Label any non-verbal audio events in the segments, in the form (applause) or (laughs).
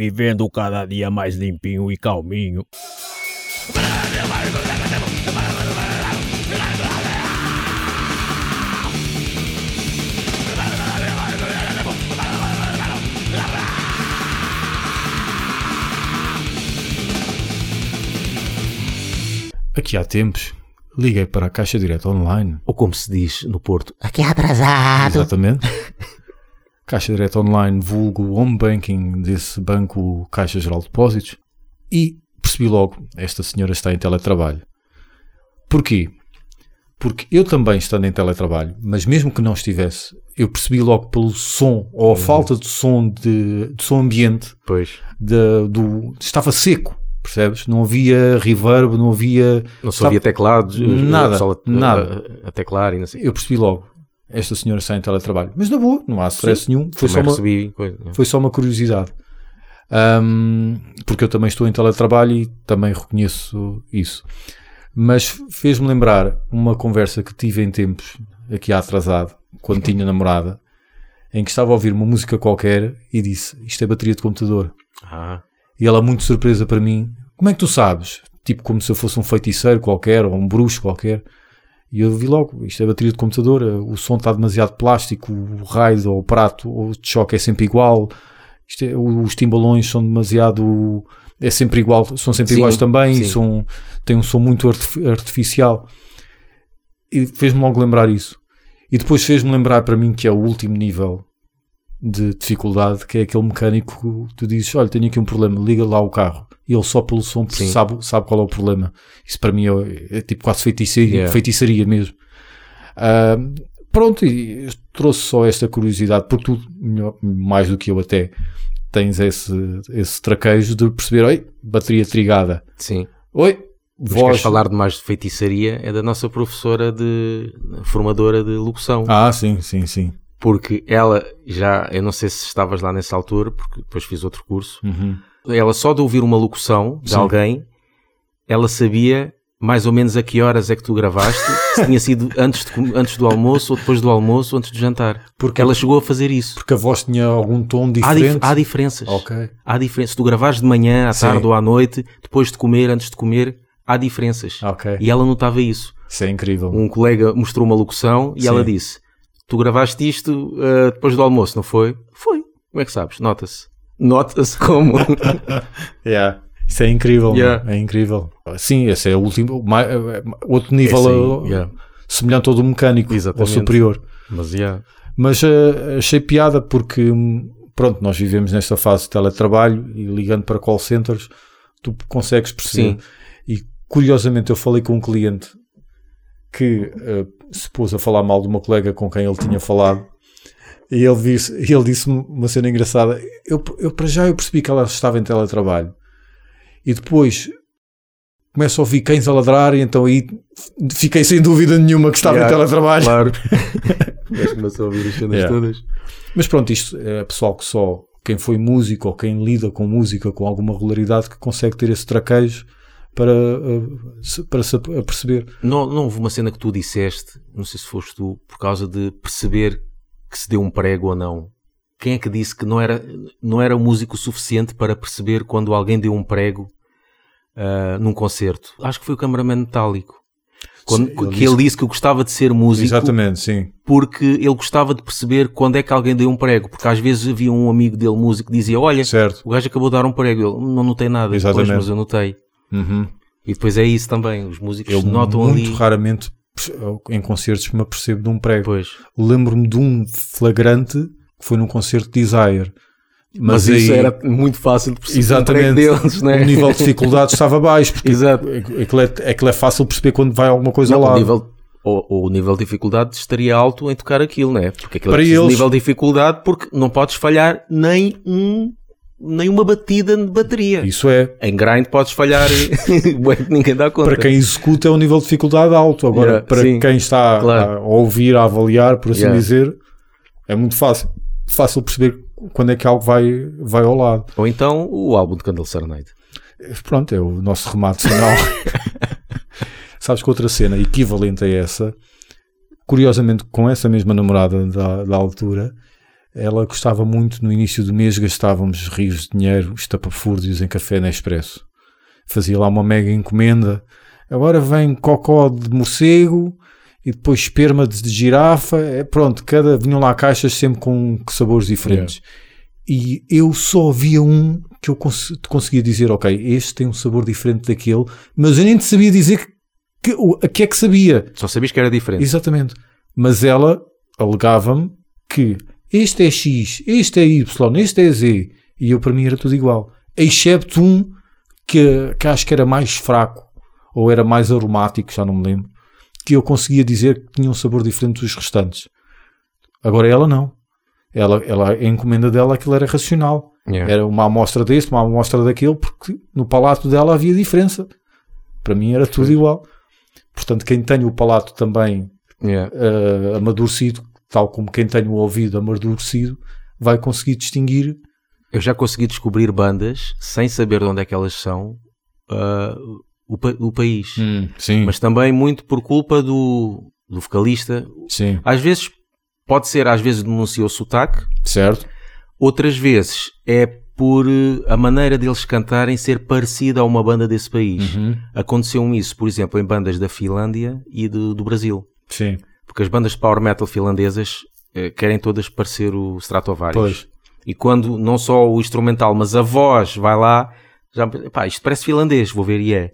vivendo cada dia mais limpinho e calminho. Aqui há tempos, liguei para a Caixa Direta Online. Ou como se diz no Porto, Aqui atrasado. Exatamente. (laughs) Caixa Direta Online, vulgo home banking desse banco Caixa Geral de Depósitos. E percebi logo, esta senhora está em teletrabalho. Porquê? Porque eu também estando em teletrabalho, mas mesmo que não estivesse, eu percebi logo pelo som, ou a falta de som, de, de som ambiente, pois, de- do, estava seco, percebes? Não havia reverb, não havia... não só havia teclados, Nada, só a, nada. A, a teclar e não sei. Eu percebi logo, esta senhora está em teletrabalho. Mas na boa, não há stress nenhum. Foi só, uma, coisa. foi só uma curiosidade. Ahm, porque eu também estou em teletrabalho e também reconheço isso. Mas fez-me lembrar uma conversa que tive em tempos, aqui atrasado, quando tinha namorada, em que estava a ouvir uma música qualquer e disse: Isto é bateria de computador. Ah, E ela, muito surpresa para mim, como é que tu sabes? Tipo, como se eu fosse um feiticeiro qualquer ou um bruxo qualquer. E eu vi logo: isto é bateria de computador, o som está demasiado plástico, o raio ou o prato ou de choque é sempre igual, é- os timbalões são demasiado. É sempre igual, são sempre Sim, iguais também, sim. e são, têm um som muito artif- artificial. E fez-me logo lembrar isso. E depois fez-me lembrar para mim que é o último nível de dificuldade, que é aquele mecânico que tu dizes, olha, tenho aqui um problema, liga lá o carro. E ele só pelo som Sim. sabe, sabe qual é o problema. Isso para mim é, é tipo quase feitiçaria, Yeah. feitiçaria mesmo. Ah, pronto, e trouxe só esta curiosidade, porque tu, melhor- mais do que eu até, tens esse, esse traquejo de perceber, oi, bateria trigada. sim. Oi, Mas voz. queres falar de mais de feitiçaria? É da nossa professora de formadora de locução. Ah, sim, sim, sim. Porque ela já, eu não sei se estavas lá nessa altura, porque depois fiz outro curso. Uhum. Ela só de ouvir uma locução de Sim. alguém, ela sabia mais ou menos a que horas é que tu gravaste, (laughs) se tinha sido antes, de antes do almoço ou depois do almoço ou antes do jantar. Porque, Ela chegou a fazer isso. porque a voz tinha algum tom Há, diferente. dif- há diferenças. Há diferenças. Se tu gravares de manhã, à Sim. tarde ou à noite, depois de comer, antes de comer, há diferenças. E ela notava isso. Isso é incrível. Um colega mostrou uma locução e Sim. ela disse: Tu gravaste isto ah, depois do almoço, não foi? Foi. Como é que sabes? Nota-se. Nota-se como. (laughs) Yeah. Isso é incrível, Yeah. é incrível. Sim, esse é o último, mai- eh, outro nível eh, yeah. semelhante ao do mecânico, Exatamente. ou superior. Mas yeah. Mas eh, achei piada porque, hum, pronto, nós vivemos nesta fase de teletrabalho e ligando para call centers, tu consegues perceber. Sim. E curiosamente eu falei com um cliente que eh, se pôs a falar mal de uma colega com quem ele tinha falado e ele disse, ele disse uma cena engraçada. Eu, eu para já eu percebi que ela estava em teletrabalho e depois começo a ouvir cães a ladrar e então aí fiquei sem dúvida nenhuma que estava Yeah, em teletrabalho. Claro. (laughs) Mas começou a ouvir as cenas Yeah. todas. Mas pronto, isto é pessoal que só quem foi músico ou quem lida com música com alguma regularidade que consegue ter esse traquejo para, eh, para se aperceber. Não, não houve uma cena que tu disseste, não sei se foste tu, por causa de perceber que se deu um prego ou não. Quem é que disse que não era, não era músico suficiente para perceber quando alguém deu um prego ah, num concerto? Acho que foi o cameraman metálico. Quando, Sim, que ele ele disse que gostava de ser músico Exatamente, sim. porque ele gostava de perceber quando é que alguém deu um prego. Porque às vezes havia um amigo dele, músico, que dizia: Olha, Certo. o gajo acabou de dar um prego. Ele não notei nada, depois, Exatamente. mas eu notei. Uhum. E depois é isso também. Os músicos Eu notam muito ali. raramente em concertos me apercebo de um prego. Lembro-me de um flagrante que foi num concerto de Desire. Mas, Mas, isso aí era muito fácil de perceber Exatamente. deles, né? o nível de dificuldade estava baixo. Porque (laughs) Exato. aquilo é, aquilo é fácil perceber quando vai alguma coisa Não, ao o, lado. nível, o, o nível de dificuldade estaria alto em tocar aquilo, né? Porque aquilo Para é eles- nível de dificuldade porque não podes falhar nem um nem uma batida de bateria. Isso é. Em grind podes falhar (laughs) ninguém dá conta. Para quem executa é um nível de dificuldade alto. Agora, Yeah, para sim, quem está claro. a ouvir, a avaliar, por assim Yeah. dizer, é muito fácil. Fácil perceber quando é que algo vai, vai ao lado. Ou então o álbum de Candle Serenade. Pronto, é o nosso remate final. (laughs) Sabes que outra cena equivalente a essa, curiosamente com essa mesma namorada da, da altura, ela gostava muito, no início do mês gastávamos rios de dinheiro estapafúrdios em café Nespresso. Fazia lá uma mega encomenda. Agora vem cocó de morcego e depois esperma de girafa. É, pronto, cada vinham lá caixas sempre com sabores diferentes. E eu só via um que eu cons conseguia dizer, ok, este tem um sabor diferente daquele, mas eu nem te sabia dizer que, que, o- a que é que sabia. Só sabias que era diferente. Exatamente. Mas ela alegava-me que este é X, este é Y, este é Z. E eu, para mim, era tudo igual. Excepto um que, que acho que era mais fraco ou era mais aromático, já não me lembro, que eu conseguia dizer que tinha um sabor diferente dos restantes. Agora ela não. Ela, ela, a encomenda dela aquilo era racional. Yeah. Era uma amostra deste, uma amostra daquele, porque no palato dela havia diferença. Para mim era tudo igual. Portanto, quem tem o palato também Yeah. eh, amadurecido, tal como quem tem o ouvido amadurecido, vai conseguir distinguir. Eu já consegui descobrir bandas sem saber de onde é que elas são ah, o, pa- o país. sim, Mas também muito por culpa do, do vocalista. sim, Às vezes pode ser, às vezes denuncia o sotaque, certo? outras vezes é por eh, a maneira deles cantarem ser parecida a uma banda desse país. Uhum. Aconteceu isso, por exemplo, em bandas da Finlândia e do, do Brasil. Sim, Porque as bandas de power metal finlandesas eh, querem todas parecer o Stratovarius. pois. E quando não só o instrumental, mas a voz vai lá, já, pá, isto parece finlandês, vou ver e é.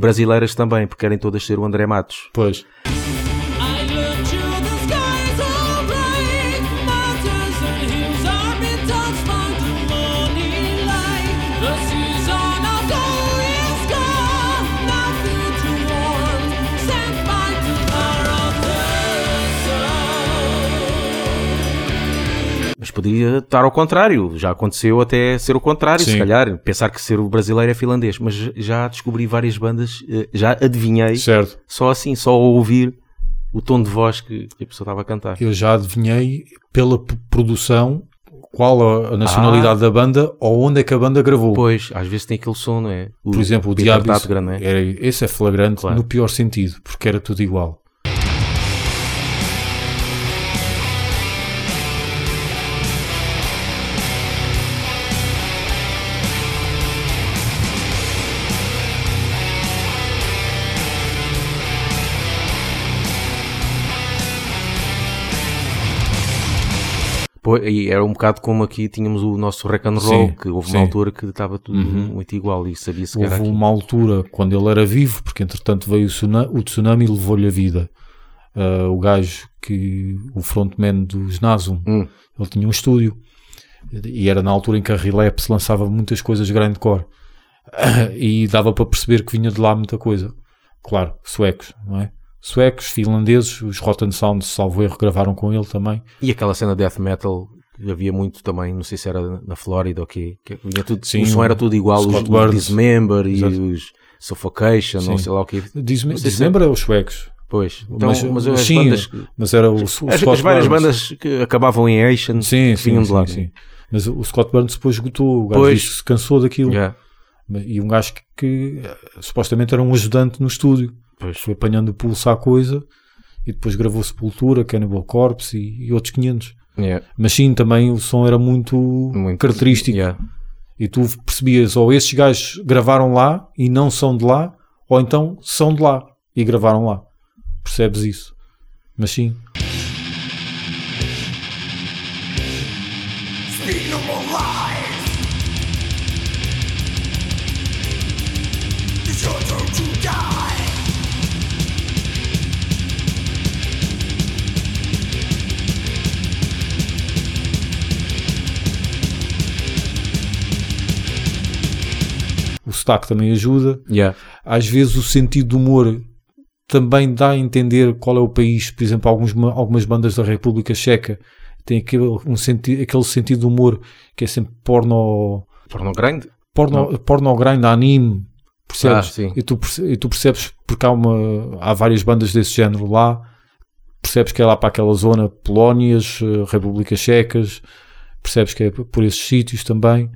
Brasileiras também, porque querem todas ser o André Matos. Pois. Podia estar ao contrário, já aconteceu até ser o contrário, Sim. se calhar, pensar que ser o brasileiro é finlandês, mas já descobri várias bandas, eh, já adivinhei, Certo. só assim, só ao ouvir o tom de voz que, a pessoa estava a cantar. Eu já adivinhei pela produção qual a, nacionalidade da banda ou onde é que a banda gravou. Pois, às vezes tem aquele som, não é? O Por exemplo, o Diabo. É? Era, esse é flagrante Claro. no pior sentido, porque era tudo igual. Pois, e era um bocado como aqui tínhamos o nosso rock and roll, Sim, que houve sim. uma altura que estava tudo Uhum. muito igual e sabia-se que era Houve uma altura quando ele era vivo, porque entretanto veio o tsunami, o tsunami e levou-lhe a vida. Ah, o gajo que, o frontman dos Nasum, Hum. ele tinha um estúdio e era na altura em que a Relapse lançava muitas coisas grindcore (coughs) e dava para perceber que vinha de lá muita coisa. Claro, suecos, não é? Suecos, finlandeses, os Rotten Sounds, salvo erro, gravaram com ele também. E aquela cena death metal que havia muito também, não sei se era na Flórida ou quê, que vinha tudo, Sim, o som era tudo igual, os, Scott os Burns. Dismember e Exato. os Suffocation, não Sim. sei lá o quê. Diz-me, Não sei se- desmembra os suecos, Pois, então, Mas- mas, as sim, bandas, mas era o, o as, Scott as várias Burns. bandas que acabavam em Asian, Sim, que sim, vinham de sim, lá. sim. Mas o Scott Burns depois esgotou, o gajo Pois. que se cansou daquilo. Yeah. E um gajo que, que, eh, supostamente era um ajudante no estúdio. Pois. Foi apanhando o pulso à coisa e depois gravou Sepultura, Cannibal Corpse e, e outros 500. Yeah. Mas sim, também o som era muito, Muito- característico. Yeah. E tu percebias, ou esses gajos gravaram lá e não são de lá, ou então são de lá e gravaram lá. Percebes isso? Mas sim, sotaque também ajuda. Yeah. às vezes o sentido do humor também dá a entender qual é o país. Por exemplo, alguns, algumas bandas da República Checa têm aquele, um senti aquele sentido de humor que é sempre porno, Porno grande? porno, porno grind, anime, Percebes? Ah, sim. e, tu, e tu percebes, porque há, uma, há várias bandas desse género lá, percebes que é lá para aquela zona, Polónias, eh, Repúblicas Checas, percebes que é por esses sítios também.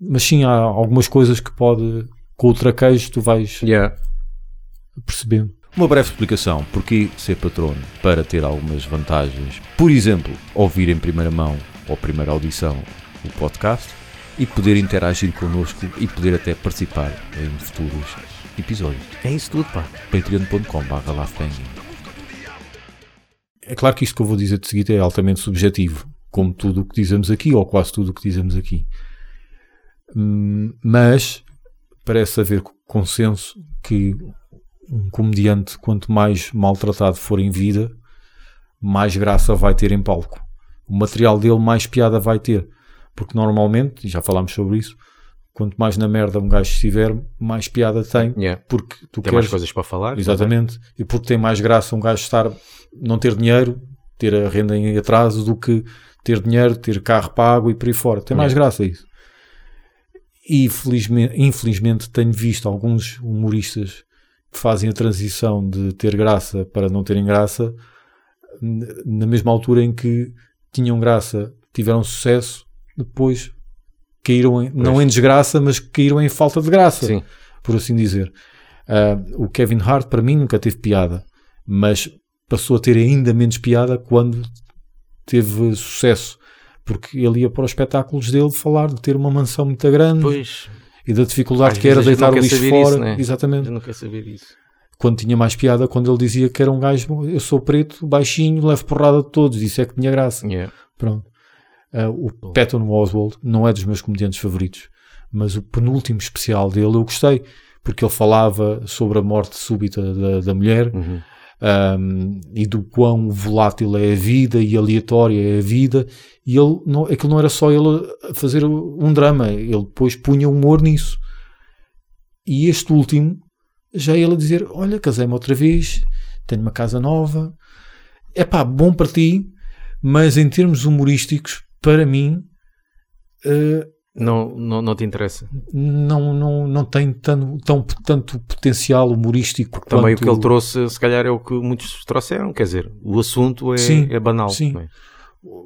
Mas sim, há algumas coisas que pode, com o traquejo, tu vais Yeah. percebendo. Uma breve explicação porquê ser patrono para ter algumas vantagens. Por exemplo, ouvir em primeira mão ou primeira audição o podcast e poder interagir connosco e poder até participar em futuros episódios. É isso tudo, pá. patreon.com.br É claro que isto que eu vou dizer de seguida é altamente subjetivo, como tudo o que dizemos aqui, ou quase tudo o que dizemos aqui. Hum, Mas parece haver consenso que um comediante, quanto mais maltratado for em vida, mais graça vai ter em palco. O material dele mais piada vai ter. Porque normalmente, e já falámos sobre isso, quanto mais na merda um gajo estiver, mais piada tem. Yeah. Porque tu Tem queres, mais coisas para falar. Exatamente. E porque tem mais graça um gajo estar, não ter dinheiro, ter a renda em atraso, do que ter dinheiro, ter carro pago e por aí fora. Tem mais graça isso. E felizmente, infelizmente tenho visto alguns humoristas que fazem a transição de ter graça para não terem graça na mesma altura em que tinham graça, tiveram sucesso, depois caíram em, não em desgraça, mas caíram em falta de graça Sim. por assim dizer. Ah, o Kevin Hart, para mim, nunca teve piada, mas passou a ter ainda menos piada quando teve sucesso, porque ele ia para os espetáculos dele falar de ter uma mansão muito grande Pois, e da dificuldade Às que era deitar o lixo fora. isso, né? Exatamente. eu não quero saber isso. Quando tinha mais piada, quando ele dizia que era um gajo, eu sou preto, baixinho, levo porrada de todos, isso é que tinha graça. Yeah. Pronto. Ah, o Patton Oswald não é dos meus comediantes favoritos, mas o penúltimo especial dele eu gostei, porque ele falava sobre a morte súbita da, da mulher Uhum. Um, e do quão volátil é a vida e aleatória é a vida. E ele não, aquilo não era só ele fazer um drama, ele depois punha humor nisso. E este último, já ele a dizer: Olha, casei-me outra vez, tenho uma casa nova, é pá, bom para ti, mas em termos humorísticos, para mim, eh, Não, não, não te interessa. não, não, não tem tão, tão, tanto potencial humorístico Também quanto- o que ele trouxe, se calhar, é o que muitos trouxeram. Quer dizer, o assunto é, Sim, é banal. sim. é?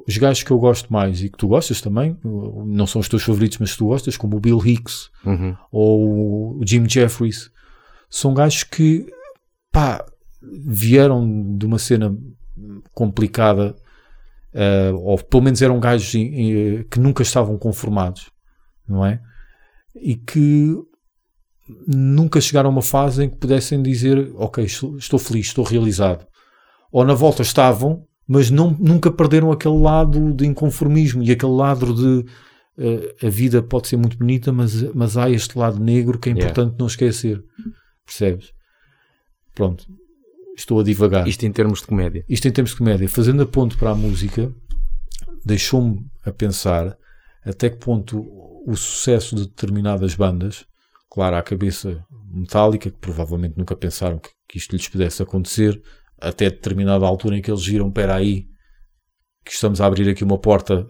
os gajos que eu gosto mais e que tu gostas também, não são os teus favoritos, mas tu gostas, como o Bill Hicks Uhum. ou o Jim Jeffries, são gajos que pá, vieram de uma cena complicada, eh, ou pelo menos eram gajos em- que nunca estavam conformados, não é? E que nunca chegaram a uma fase em que pudessem dizer: Ok, estou, estou feliz, estou realizado. Ou na volta estavam, mas não, nunca perderam aquele lado de inconformismo e aquele lado de eh, a vida pode ser muito bonita, mas, mas há este lado negro que é Yeah. importante não esquecer. Percebes? Pronto, estou a divagar. Isto em termos de comédia. Isto em termos de comédia, fazendo a ponto para a música, deixou-me a pensar até que ponto o sucesso de determinadas bandas, claro, à cabeça metálica, que provavelmente nunca pensaram que, que isto lhes pudesse acontecer, até determinada altura em que eles viram, espera aí, que estamos a abrir aqui uma porta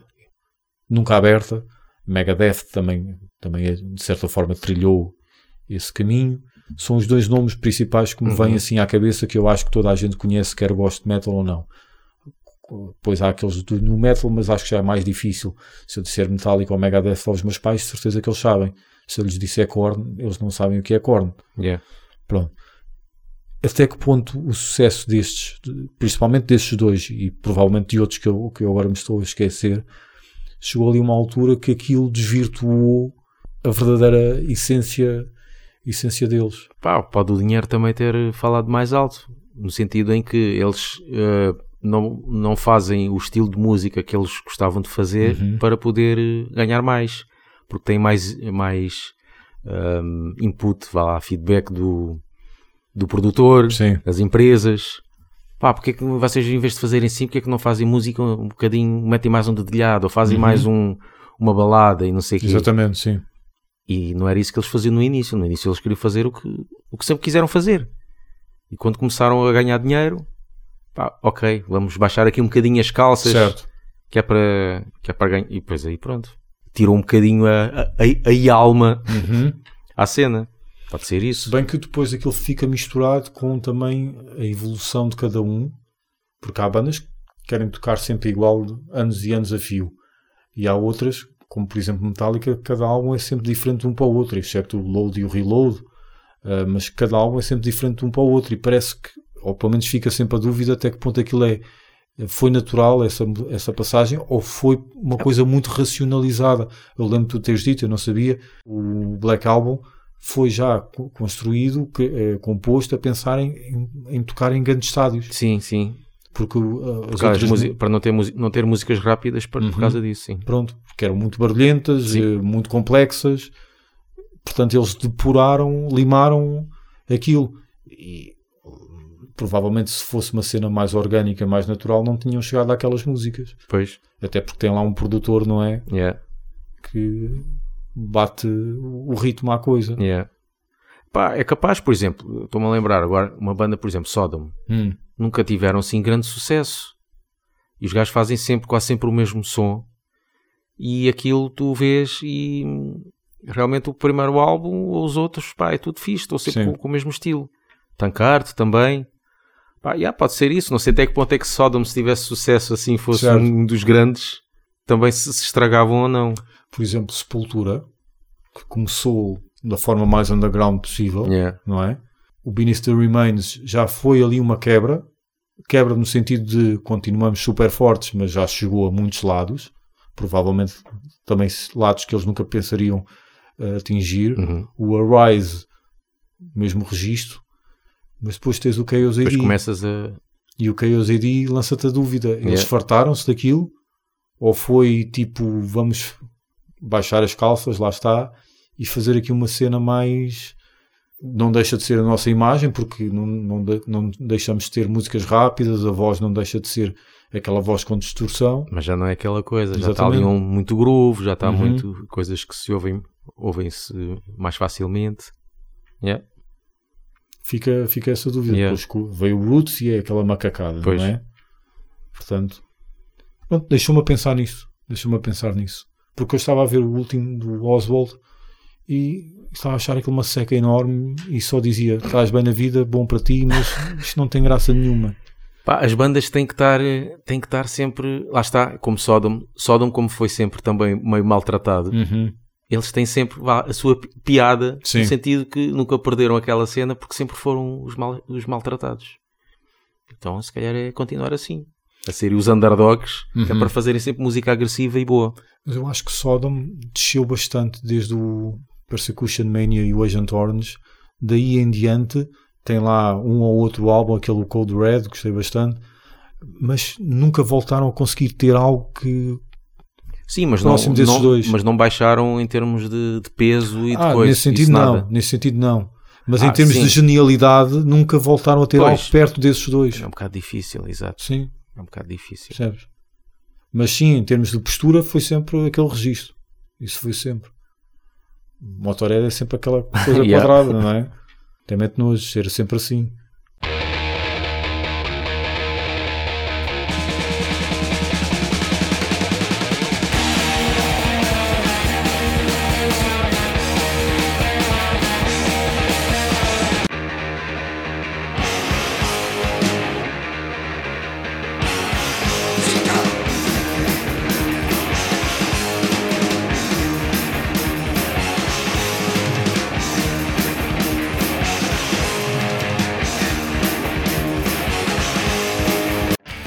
nunca aberta. Megadeth também, também é, de certa forma trilhou esse caminho. São os dois nomes principais que me Uhum. vêm assim à cabeça que eu acho que toda a gente conhece, quer goste de metal ou não. Depois há aqueles do new metal, mas acho que já é mais difícil. Se eu disser Metallica ou Megadeth aos meus pais, de certeza que eles sabem. Se eu lhes disser Korn, eles não sabem o que é Korn. Yeah. Pronto. Até que ponto o sucesso destes, de- principalmente destes dois e provavelmente de outros que eu, que eu agora me estou a esquecer, chegou ali uma altura que aquilo desvirtuou a verdadeira essência, essência deles. Pá, pode o dinheiro também ter falado mais alto, no sentido em que eles eh, não, não fazem o estilo de música que eles gostavam de fazer Uhum. para poder eh, ganhar mais, porque têm mais, mais ehm, input, vá lá, feedback do, do produtor, Sim. das empresas. Pá, porque é que vocês, em vez de fazerem assim, porque é que não fazem música um bocadinho, metem mais um dedilhado, ou fazem Uhum. mais um, uma balada e não sei o quê. Exatamente, sim. E não era isso que eles faziam no início. No início eles queriam fazer o que, o que sempre quiseram fazer. E quando começaram a ganhar dinheiro, pá, ok, vamos baixar aqui um bocadinho as calças, Certo. que é para, que é para ganhar. E depois aí pronto. Tirou um bocadinho a, a, a- a alma Uhum. (laughs) à cena. Pode ser Se isso. bem que depois aquilo fica misturado com também a evolução de cada um, porque há bandas que querem tocar sempre igual anos e anos a fio, e há outras, como por exemplo Metallica, que cada álbum é sempre diferente de um para o outro, exceto o Load e o Reload, ah, mas cada álbum é sempre diferente de um para o outro, e parece que, ou pelo menos fica sempre a dúvida até que ponto aquilo é. Foi natural essa, essa passagem ou foi uma coisa muito racionalizada? Eu lembro de tu teres dito, eu não sabia, o Black Album foi já co- construído, que- eh, composto a pensar em, em, em tocar em grandes estádios. Sim, sim. Porque uh, Por outras para não ter, não ter músicas rápidas por, por Uhum. causa disso, sim. pronto, porque eram muito barulhentas, Sim. eh, muito complexas. Portanto, eles depuraram, limaram aquilo. E provavelmente se fosse uma cena mais orgânica, mais natural, não tinham chegado àquelas músicas. Pois, Até porque tem lá um produtor, não é? yeah, Que bate o ritmo à coisa. yeah. Pá, é capaz, por exemplo, estou-me a lembrar agora, uma banda, por exemplo, Sodom, Hum, nunca tiveram assim grande sucesso. E os gajos fazem sempre, quase sempre o mesmo som. E aquilo tu vês e realmente o primeiro álbum ou os outros, pá, é tudo fixe, estou sempre com, com o mesmo estilo. Tankard também. Pá, yeah, pode ser isso. Não sei até que ponto é que Sodom, se tivesse sucesso assim, fosse Certo. um dos grandes, também se, se estragavam ou não. por exemplo, Sepultura, que começou da forma mais underground possível. Yeah. não é? O Beneath the Remains já foi ali uma quebra, quebra no sentido de continuamos super fortes, mas já chegou a muitos lados, provavelmente também lados que eles nunca pensariam eh, atingir. Uhum. O Arise, mesmo registro, mas depois tens o Chaos Depois AD começas a. e o Chaos AD lança-te a dúvida: eles Yeah. fartaram-se daquilo ou foi tipo vamos baixar as calças, lá está, e fazer aqui uma cena mais. Não deixa de ser a nossa imagem, porque não, não, de- não deixamos de ter músicas rápidas, a voz não deixa de ser aquela voz com distorção. Mas já não é aquela coisa, já está ali Exatamente. um, muito groove, já está Uhum. muito coisas que se ouvem, ouvem-se mais facilmente. Yeah. Fica, fica essa dúvida. Yeah. Depois veio o Roots e é aquela macacada, Pois. não é? Portanto, pronto, deixou-me a pensar nisso. Deixou-me a pensar nisso. Porque eu estava a ver o último do Oswald e estava a achar aquilo uma seca enorme e só dizia: estás bem na vida, bom para ti, mas isto não tem graça nenhuma. Pá, as bandas têm que estar têm que estar sempre, lá está, como Sodom, Sodom como foi sempre também meio maltratado, eles têm sempre vá, a sua pi- piada, Sim. no sentido que nunca perderam aquela cena porque sempre foram os, mal, os maltratados. Então, se calhar é continuar assim, a serem os underdogs, que é Uhum. para fazerem sempre música agressiva e boa. Mas eu acho que Sodom desceu bastante desde o Persecution Mania e o Agent Orange. Daí em diante tem lá um ou outro álbum, aquele Code Red, gostei bastante, mas nunca voltaram a conseguir ter algo que. Sim, mas não, não- dois. mas não baixaram em termos de, de peso e de Ah, coisa. nesse sentido não, nada. nesse sentido não. Mas Ah, em termos sim. de genialidade, nunca voltaram a ter Pois. algo perto desses dois. É um bocado difícil, exato. Sim, É um bocado difícil. Mas sim, em termos de postura, foi sempre aquele registro. Isso foi sempre. Motorhead é sempre aquela coisa (laughs) Yeah. quadrada, não é? Até mete nojo ser sempre assim.